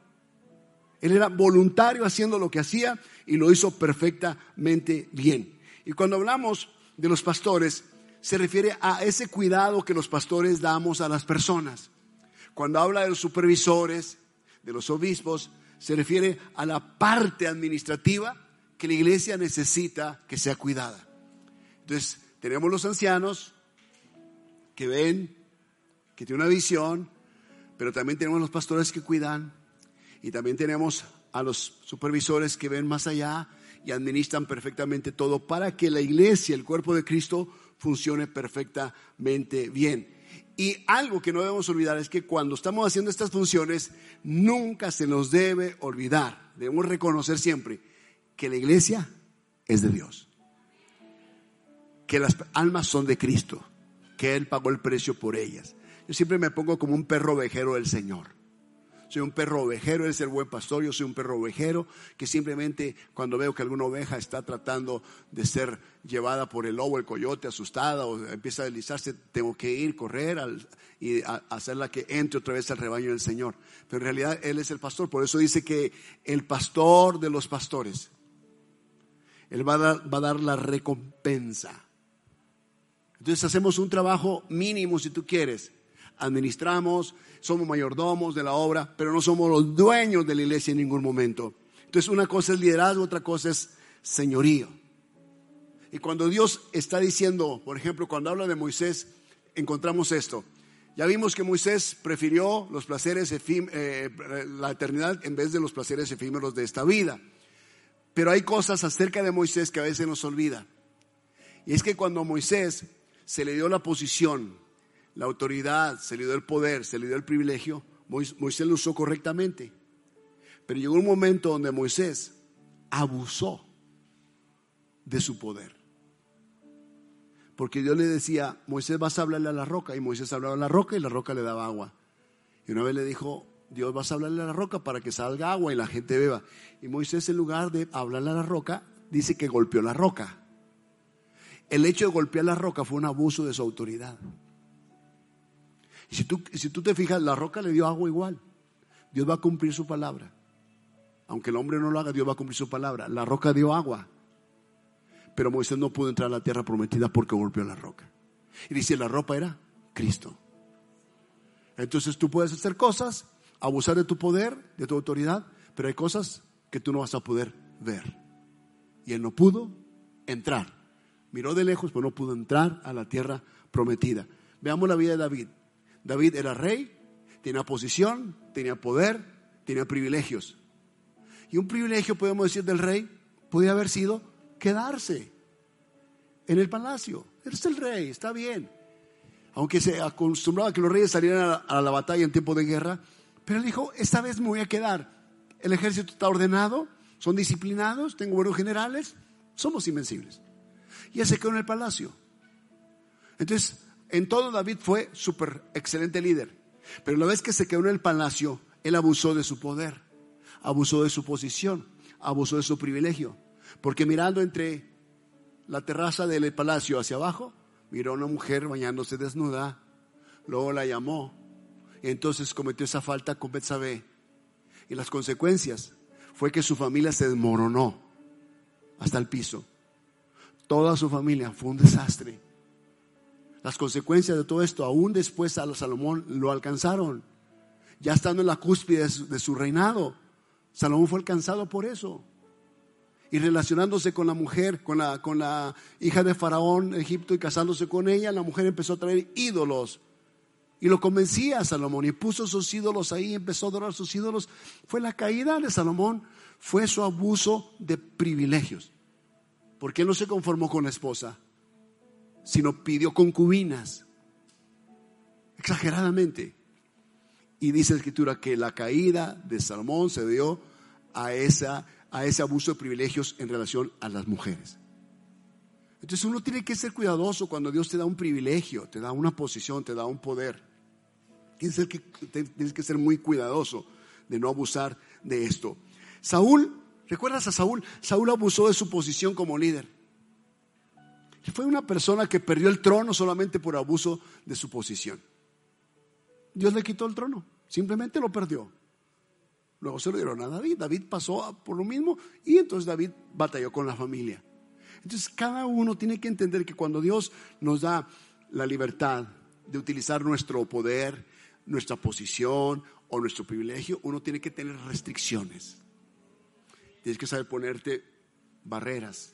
Él era voluntario haciendo lo que hacía y lo hizo perfectamente bien. Y cuando hablamos de los pastores, se refiere a ese cuidado que los pastores damos a las personas. Cuando habla de los supervisores, de los obispos, se refiere a la parte administrativa que la iglesia necesita que sea cuidada. Entonces, tenemos los ancianos que ven, que tienen una visión, pero también tenemos los pastores que cuidan y también tenemos a los supervisores que ven más allá y administran perfectamente todo para que la iglesia, el cuerpo de Cristo, funcione perfectamente bien. Y algo que no debemos olvidar es que cuando estamos haciendo estas funciones, nunca se nos debe olvidar, debemos reconocer siempre que la iglesia es de Dios, que las almas son de Cristo, que Él pagó el precio por ellas. Yo siempre me pongo como un perro vejero del Señor soy un perro ovejero, Él es el buen pastor, yo soy un perro ovejero que simplemente cuando veo que alguna oveja está tratando de ser llevada por el lobo, el coyote, asustada o empieza a deslizarse, tengo que ir, correr y hacerla que entre otra vez al rebaño del Señor. Pero en realidad Él es el pastor, por eso dice que el pastor de los pastores, Él va a dar la recompensa. Entonces hacemos un trabajo mínimo si tú quieres administramos, somos mayordomos de la obra, pero no somos los dueños de la iglesia en ningún momento. Entonces una cosa es liderazgo, otra cosa es señorío. Y cuando Dios está diciendo, por ejemplo, cuando habla de Moisés, encontramos esto. Ya vimos que Moisés prefirió los placeres eh, la eternidad en vez de los placeres efímeros de esta vida. Pero hay cosas acerca de Moisés que a veces nos olvida. Y es que cuando a Moisés se le dio la posición la autoridad, se le dio el poder, se le dio el privilegio, Moisés lo usó correctamente. Pero llegó un momento donde Moisés abusó de su poder. Porque Dios le decía, Moisés vas a hablarle a la roca. Y Moisés hablaba a la roca y la roca le daba agua. Y una vez le dijo, Dios vas a hablarle a la roca para que salga agua y la gente beba. Y Moisés en lugar de hablarle a la roca, dice que golpeó la roca. El hecho de golpear la roca fue un abuso de su autoridad. Y si tú, si tú te fijas, la roca le dio agua igual. Dios va a cumplir su palabra. Aunque el hombre no lo haga, Dios va a cumplir su palabra. La roca dio agua. Pero Moisés no pudo entrar a la tierra prometida porque golpeó la roca. Y dice, la ropa era Cristo. Entonces tú puedes hacer cosas, abusar de tu poder, de tu autoridad, pero hay cosas que tú no vas a poder ver. Y él no pudo entrar. Miró de lejos, pero no pudo entrar a la tierra prometida. Veamos la vida de David. David era rey, tenía posición, tenía poder, tenía privilegios. Y un privilegio, podemos decir, del rey podía haber sido quedarse en el palacio. Eres el rey, está bien. Aunque se acostumbraba a que los reyes salieran a la batalla en tiempo de guerra, pero él dijo, esta vez me voy a quedar. El ejército está ordenado, son disciplinados, tengo buenos generales, somos invencibles. Y él se quedó en el palacio. Entonces, en todo David fue súper excelente líder. Pero la vez que se quedó en el palacio, él abusó de su poder, abusó de su posición, abusó de su privilegio. Porque mirando entre la terraza del palacio hacia abajo, miró a una mujer bañándose desnuda, luego la llamó, y entonces cometió esa falta con Betsabé. Y las consecuencias fue que su familia se desmoronó hasta el piso. Toda su familia fue un desastre. Las consecuencias de todo esto, aún después a Salomón lo alcanzaron. Ya estando en la cúspide de su reinado, Salomón fue alcanzado por eso y relacionándose con la mujer, con la, con la hija de Faraón, Egipto, y casándose con ella, la mujer empezó a traer ídolos. Y lo convencía a Salomón y puso sus ídolos ahí, empezó a adorar sus ídolos. Fue la caída de Salomón, fue su abuso de privilegios. Porque él no se conformó con la esposa, sino pidió concubinas, exageradamente. Y dice la escritura que la caída de Salomón se dio a esa a ese abuso de privilegios en relación a las mujeres. Entonces uno tiene que ser cuidadoso cuando Dios te da un privilegio, te da una posición, te da un poder. Tienes que, tienes que ser muy cuidadoso de no abusar de esto. Saúl, ¿recuerdas a Saúl? Saúl abusó de su posición como líder. Fue una persona que perdió el trono solamente por abuso de su posición. Dios le quitó el trono, simplemente lo perdió. Luego se lo dieron a David. David pasó por lo mismo y entonces David batalló con la familia. Entonces cada uno tiene que entender que cuando Dios nos da la libertad de utilizar nuestro poder, nuestra posición o nuestro privilegio, uno tiene que tener restricciones. Tienes que saber ponerte barreras,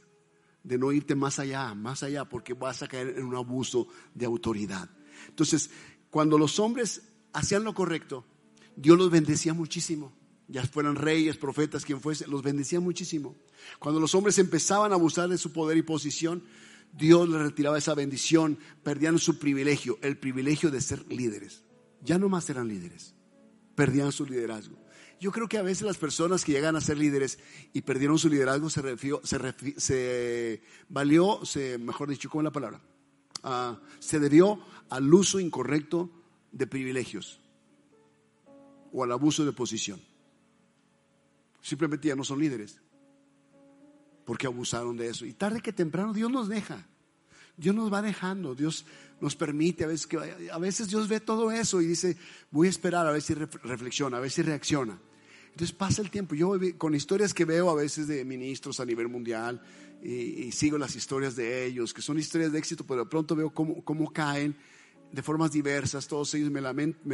de no irte más allá, más allá, porque vas a caer en un abuso de autoridad. Entonces, cuando los hombres hacían lo correcto, Dios los bendecía muchísimo ya fueran reyes, profetas, quien fuese, los bendecía muchísimo. Cuando los hombres empezaban a abusar de su poder y posición, Dios les retiraba esa bendición, perdían su privilegio, el privilegio de ser líderes. Ya no más eran líderes, perdían su liderazgo. Yo creo que a veces las personas que llegan a ser líderes y perdieron su liderazgo se, se, valió, se, mejor dicho, ¿cómo es la palabra? Ah, se debió al uso incorrecto de privilegios o al abuso de posición. Simplemente ya no son líderes. Porque abusaron de eso. Y tarde que temprano Dios nos deja. Dios nos va dejando, Dios nos permite, a veces, que, a veces Dios ve todo eso y dice, voy a esperar a ver si reflexiona, a ver si reacciona. Entonces pasa el tiempo. Yo con historias que veo a veces de ministros a nivel mundial y, sigo las historias de ellos, que son historias de éxito, pero de pronto veo cómo, cómo caen de formas diversas, todos ellos me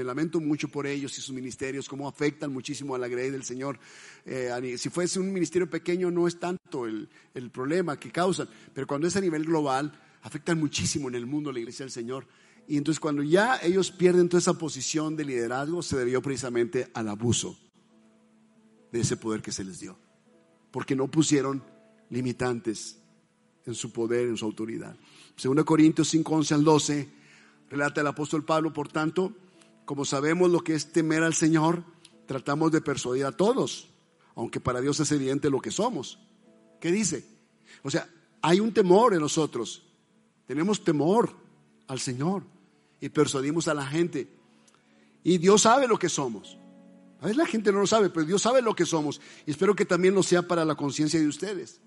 lamento, mucho por ellos y sus ministerios, cómo afectan muchísimo a la grey del Señor. Eh, si fuese un ministerio pequeño no es tanto el, el, problema que causan, pero cuando es a nivel global, afectan muchísimo en el mundo la iglesia del Señor. Y entonces cuando ya ellos pierden toda esa posición de liderazgo, se debió precisamente al abuso de ese poder que se les dio, porque no pusieron limitantes en su poder, en su autoridad. Según Corintios 5, 11 al 12 Relata el apóstol Pablo, por tanto, como sabemos lo que es temer al Señor, tratamos de persuadir a todos, aunque para Dios es evidente lo que somos. ¿Qué dice? O sea, hay un temor en nosotros. Tenemos temor al Señor y persuadimos a la gente. Y Dios sabe lo que somos. A veces la gente no lo sabe, pero Dios sabe lo que somos. Y espero que también lo sea para la conciencia de ustedes.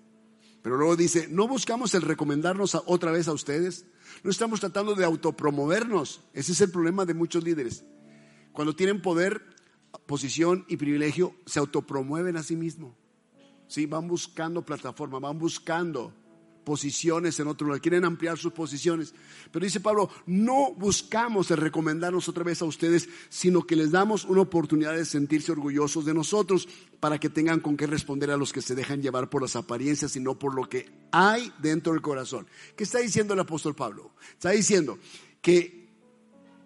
Pero luego dice, no buscamos el recomendarnos otra vez a ustedes. No estamos tratando de autopromovernos. Ese es el problema de muchos líderes. Cuando tienen poder, posición y privilegio, se autopromueven a sí mismos. Sí, van buscando plataforma, van buscando posiciones en otro lugar, quieren ampliar sus posiciones. Pero dice Pablo, no buscamos el recomendarnos otra vez a ustedes, sino que les damos una oportunidad de sentirse orgullosos de nosotros para que tengan con qué responder a los que se dejan llevar por las apariencias y no por lo que hay dentro del corazón. ¿Qué está diciendo el apóstol Pablo? Está diciendo que,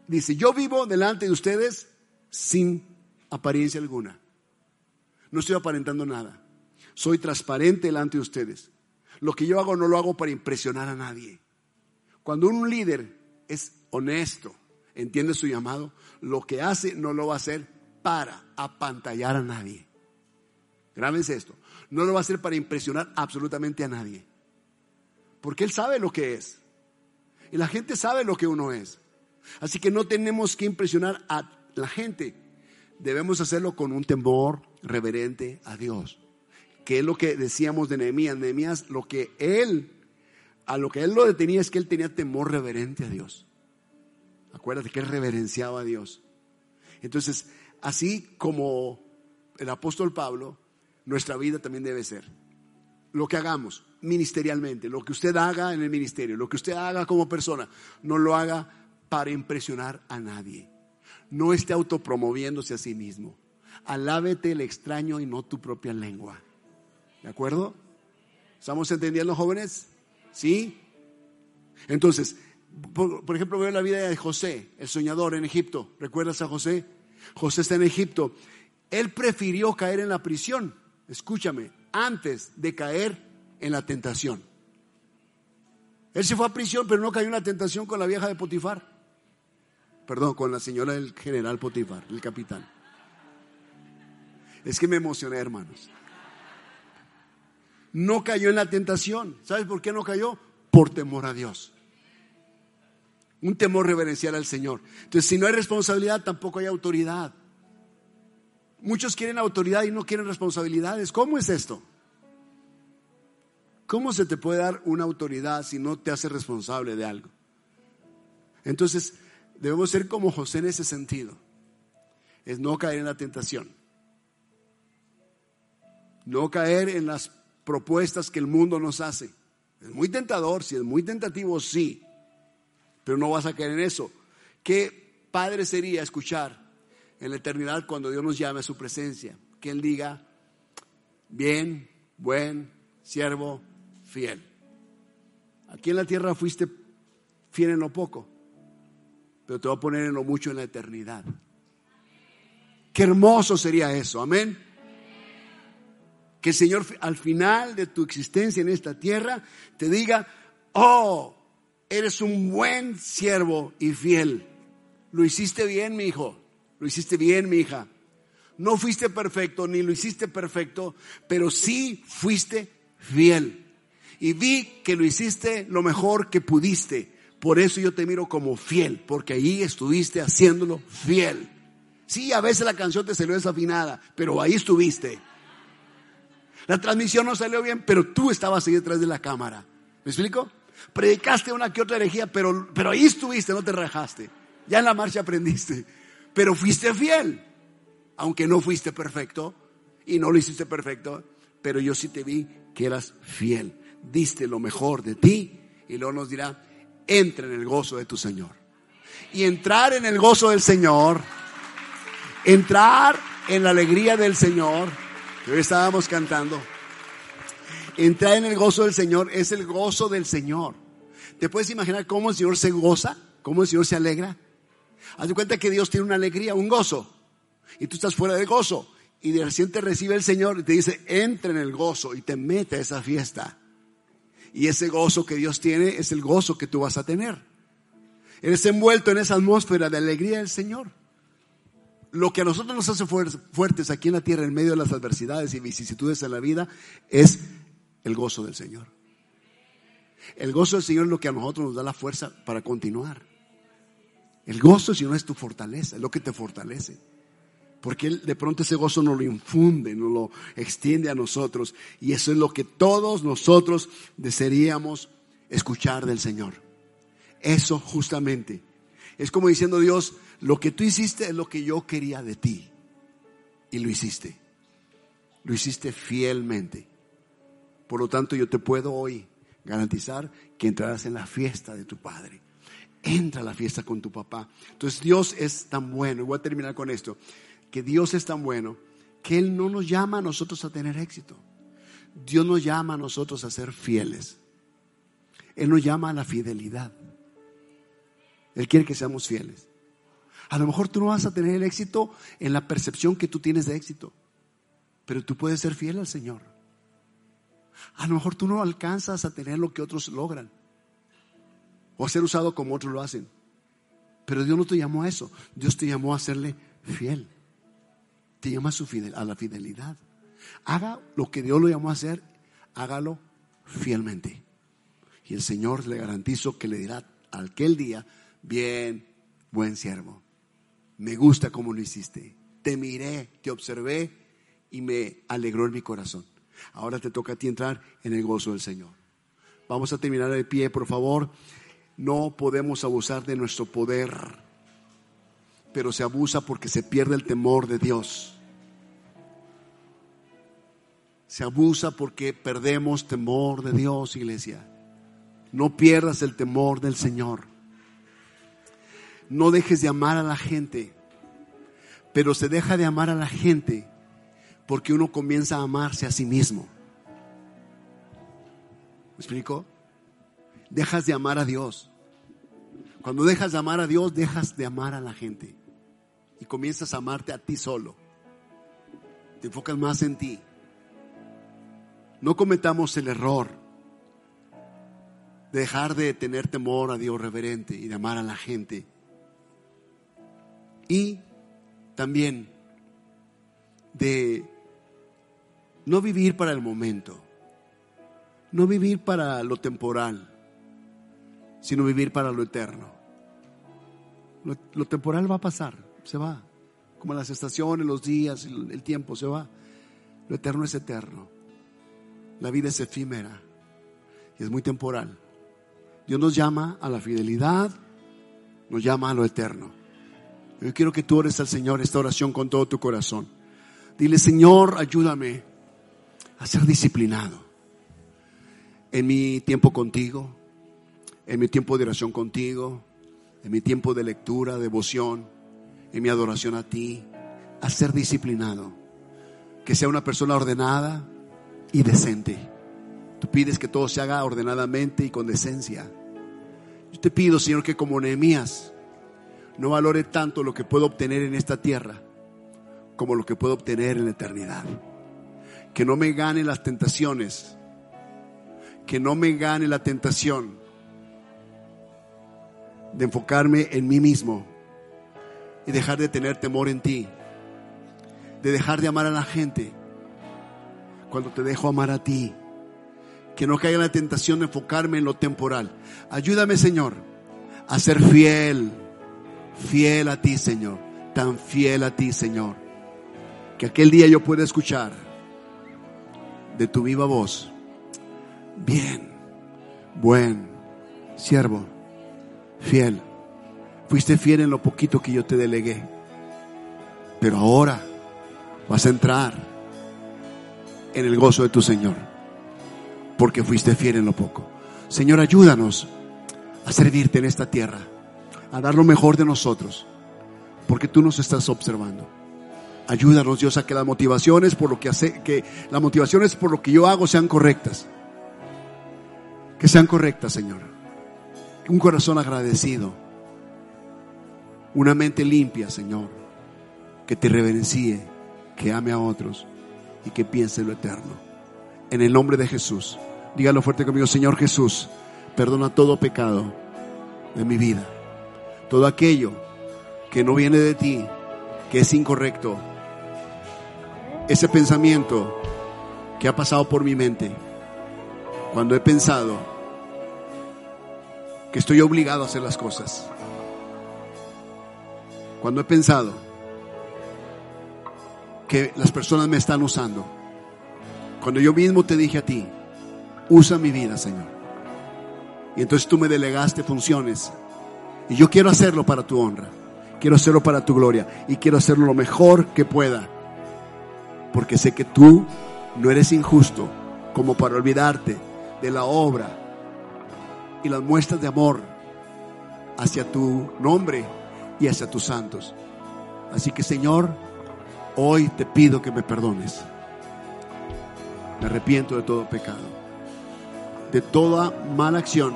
dice, yo vivo delante de ustedes sin apariencia alguna. No estoy aparentando nada. Soy transparente delante de ustedes. Lo que yo hago no lo hago para impresionar a nadie. Cuando un líder es honesto, entiende su llamado, lo que hace no lo va a hacer para apantallar a nadie. Grábense esto. No lo va a hacer para impresionar absolutamente a nadie. Porque él sabe lo que es. Y la gente sabe lo que uno es. Así que no tenemos que impresionar a la gente. Debemos hacerlo con un temor reverente a Dios que es lo que decíamos de Nehemías. Nehemías, lo que él, a lo que él lo detenía es que él tenía temor reverente a Dios. Acuérdate que él reverenciaba a Dios. Entonces, así como el apóstol Pablo, nuestra vida también debe ser. Lo que hagamos ministerialmente, lo que usted haga en el ministerio, lo que usted haga como persona, no lo haga para impresionar a nadie. No esté autopromoviéndose a sí mismo. Alábete el extraño y no tu propia lengua. ¿De acuerdo? ¿Estamos entendiendo, jóvenes? ¿Sí? Entonces, por, ejemplo, veo la vida de José, el soñador en Egipto. ¿Recuerdas a José? José está en Egipto. Él prefirió caer en la prisión, escúchame, antes de caer en la tentación. Él se fue a prisión, pero no cayó en la tentación con la vieja de Potifar. Perdón, con la señora del general Potifar, el capitán. Es que me emocioné, hermanos no cayó en la tentación. ¿Sabes por qué no cayó? Por temor a Dios. Un temor reverencial al Señor. Entonces, si no hay responsabilidad, tampoco hay autoridad. Muchos quieren autoridad y no quieren responsabilidades. ¿Cómo es esto? ¿Cómo se te puede dar una autoridad si no te hace responsable de algo? Entonces, debemos ser como José en ese sentido. Es no caer en la tentación. No caer en las propuestas que el mundo nos hace. Es muy tentador, si es muy tentativo, sí, pero no vas a caer en eso. ¿Qué padre sería escuchar en la eternidad cuando Dios nos llame a su presencia? Que Él diga, bien, buen, siervo, fiel. Aquí en la tierra fuiste fiel en lo poco, pero te voy a poner en lo mucho en la eternidad. Qué hermoso sería eso, amén que el Señor al final de tu existencia en esta tierra te diga, oh, eres un buen siervo y fiel. Lo hiciste bien, mi hijo. Lo hiciste bien, mi hija. No fuiste perfecto, ni lo hiciste perfecto, pero sí fuiste fiel. Y vi que lo hiciste lo mejor que pudiste. Por eso yo te miro como fiel, porque ahí estuviste haciéndolo fiel. Sí, a veces la canción te salió desafinada, pero ahí estuviste. La transmisión no salió bien, pero tú estabas ahí detrás de la cámara. ¿Me explico? Predicaste una que otra herejía, pero, pero ahí estuviste, no te rajaste. Ya en la marcha aprendiste. Pero fuiste fiel. Aunque no fuiste perfecto y no lo hiciste perfecto, pero yo sí te vi que eras fiel. Diste lo mejor de ti y luego nos dirá, entra en el gozo de tu Señor. Y entrar en el gozo del Señor, entrar en la alegría del Señor estábamos cantando. Entrar en el gozo del Señor es el gozo del Señor. ¿Te puedes imaginar cómo el Señor se goza? ¿Cómo el Señor se alegra? Haz de cuenta que Dios tiene una alegría, un gozo. Y tú estás fuera de gozo. Y de recién recibe el Señor y te dice, entra en el gozo y te mete a esa fiesta. Y ese gozo que Dios tiene es el gozo que tú vas a tener. Eres envuelto en esa atmósfera de alegría del Señor lo que a nosotros nos hace fuertes aquí en la tierra en medio de las adversidades y vicisitudes en la vida es el gozo del Señor. El gozo del Señor es lo que a nosotros nos da la fuerza para continuar. El gozo, si no es tu fortaleza, es lo que te fortalece. Porque Él de pronto ese gozo nos lo infunde, nos lo extiende a nosotros. Y eso es lo que todos nosotros desearíamos escuchar del Señor. Eso justamente. Es como diciendo Dios, lo que tú hiciste es lo que yo quería de ti. Y lo hiciste. Lo hiciste fielmente. Por lo tanto, yo te puedo hoy garantizar que entrarás en la fiesta de tu Padre. Entra a la fiesta con tu papá. Entonces Dios es tan bueno, y voy a terminar con esto, que Dios es tan bueno que Él no nos llama a nosotros a tener éxito. Dios nos llama a nosotros a ser fieles. Él nos llama a la fidelidad. Él quiere que seamos fieles. A lo mejor tú no vas a tener el éxito en la percepción que tú tienes de éxito, pero tú puedes ser fiel al Señor. A lo mejor tú no alcanzas a tener lo que otros logran o a ser usado como otros lo hacen, pero Dios no te llamó a eso. Dios te llamó a serle fiel. Te llama a, su a la fidelidad. Haga lo que Dios lo llamó a hacer, hágalo fielmente. Y el Señor le garantizo que le dirá aquel día, bien, buen siervo, me gusta como lo hiciste, te miré, te observé y me alegró en mi corazón. Ahora te toca a ti entrar en el gozo del Señor. Vamos a terminar de pie, por favor. No podemos abusar de nuestro poder, pero se abusa porque se pierde el temor de Dios. Se abusa porque perdemos temor de Dios, iglesia. No pierdas el temor del Señor. No dejes de amar a la gente, pero se deja de amar a la gente porque uno comienza a amarse a sí mismo. ¿Me explico? Dejas de amar a Dios. Cuando dejas de amar a Dios, dejas de amar a la gente y comienzas a amarte a ti solo. Te enfocas más en ti. No cometamos el error dejar de tener temor a Dios reverente y de amar a la gente. Y también de no vivir para el momento, no vivir para lo temporal, sino vivir para lo eterno. Lo, temporal va a pasar, se va, como las estaciones, los días, el tiempo se va. Lo eterno es eterno. La vida es efímera y es muy temporal. Dios nos llama a la fidelidad, nos llama a lo eterno. Yo quiero que tú ores al Señor esta oración con todo tu corazón. Dile, Señor, ayúdame a ser disciplinado en mi tiempo contigo, en mi tiempo de oración contigo, en mi tiempo de lectura, devoción, en mi adoración a ti, a ser disciplinado. Que sea una persona ordenada y decente. Tú pides que todo se haga ordenadamente y con decencia. Yo te pido, Señor, que como Nehemías no valore tanto lo que puedo obtener en esta tierra como lo que puedo obtener en la eternidad. Que no me gane las tentaciones. Que no me gane la tentación de enfocarme en mí mismo y dejar de tener temor en ti. De dejar de amar a la gente cuando te dejo amar a ti que no caiga la tentación de enfocarme en lo temporal. Ayúdame, Señor, a ser fiel, fiel a ti, Señor, tan fiel a ti, Señor, que aquel día yo pueda escuchar de tu viva voz, bien, buen, siervo, fiel, fuiste fiel en lo poquito que yo te delegué, pero ahora vas a entrar en el gozo de tu Señor porque fuiste fiel en lo poco. Señor, ayúdanos a servirte en esta tierra, a dar lo mejor de nosotros, porque tú nos estás observando. Ayúdanos, Dios, a que las motivaciones por lo que hace, que las motivaciones por lo que yo hago sean correctas. Que sean correctas, Señor. Un corazón agradecido. Una mente limpia, Señor. Que te reverencie, que ame a otros y que piense en lo eterno. En el nombre de Jesús. Dígalo fuerte conmigo, Señor Jesús, perdona todo pecado de mi vida. Todo aquello que no viene de ti, que es incorrecto. Ese pensamiento que ha pasado por mi mente cuando he pensado que estoy obligado a hacer las cosas. Cuando he pensado que las personas me están usando. Cuando yo mismo te dije a ti, usa mi vida, Señor. Y entonces tú me delegaste funciones. Y yo quiero hacerlo para tu honra. Quiero hacerlo para tu gloria. Y quiero hacerlo lo mejor que pueda. Porque sé que tú no eres injusto como para olvidarte de la obra y las muestras de amor hacia tu nombre y hacia tus santos. Así que Señor, Hoy te pido que me perdones. Me arrepiento de todo pecado, de toda mala acción,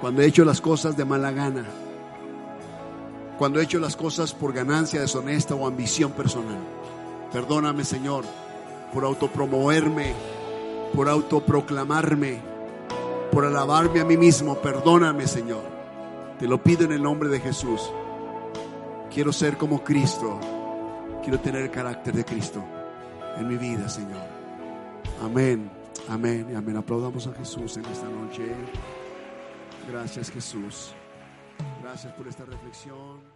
cuando he hecho las cosas de mala gana, cuando he hecho las cosas por ganancia deshonesta o ambición personal. Perdóname, Señor, por autopromoverme, por autoproclamarme, por alabarme a mí mismo. Perdóname, Señor. Te lo pido en el nombre de Jesús. Quiero ser como Cristo. Quiero tener el carácter de Cristo en mi vida, Señor. Amén, amén y amén. Aplaudamos a Jesús en esta noche. Gracias, Jesús. Gracias por esta reflexión.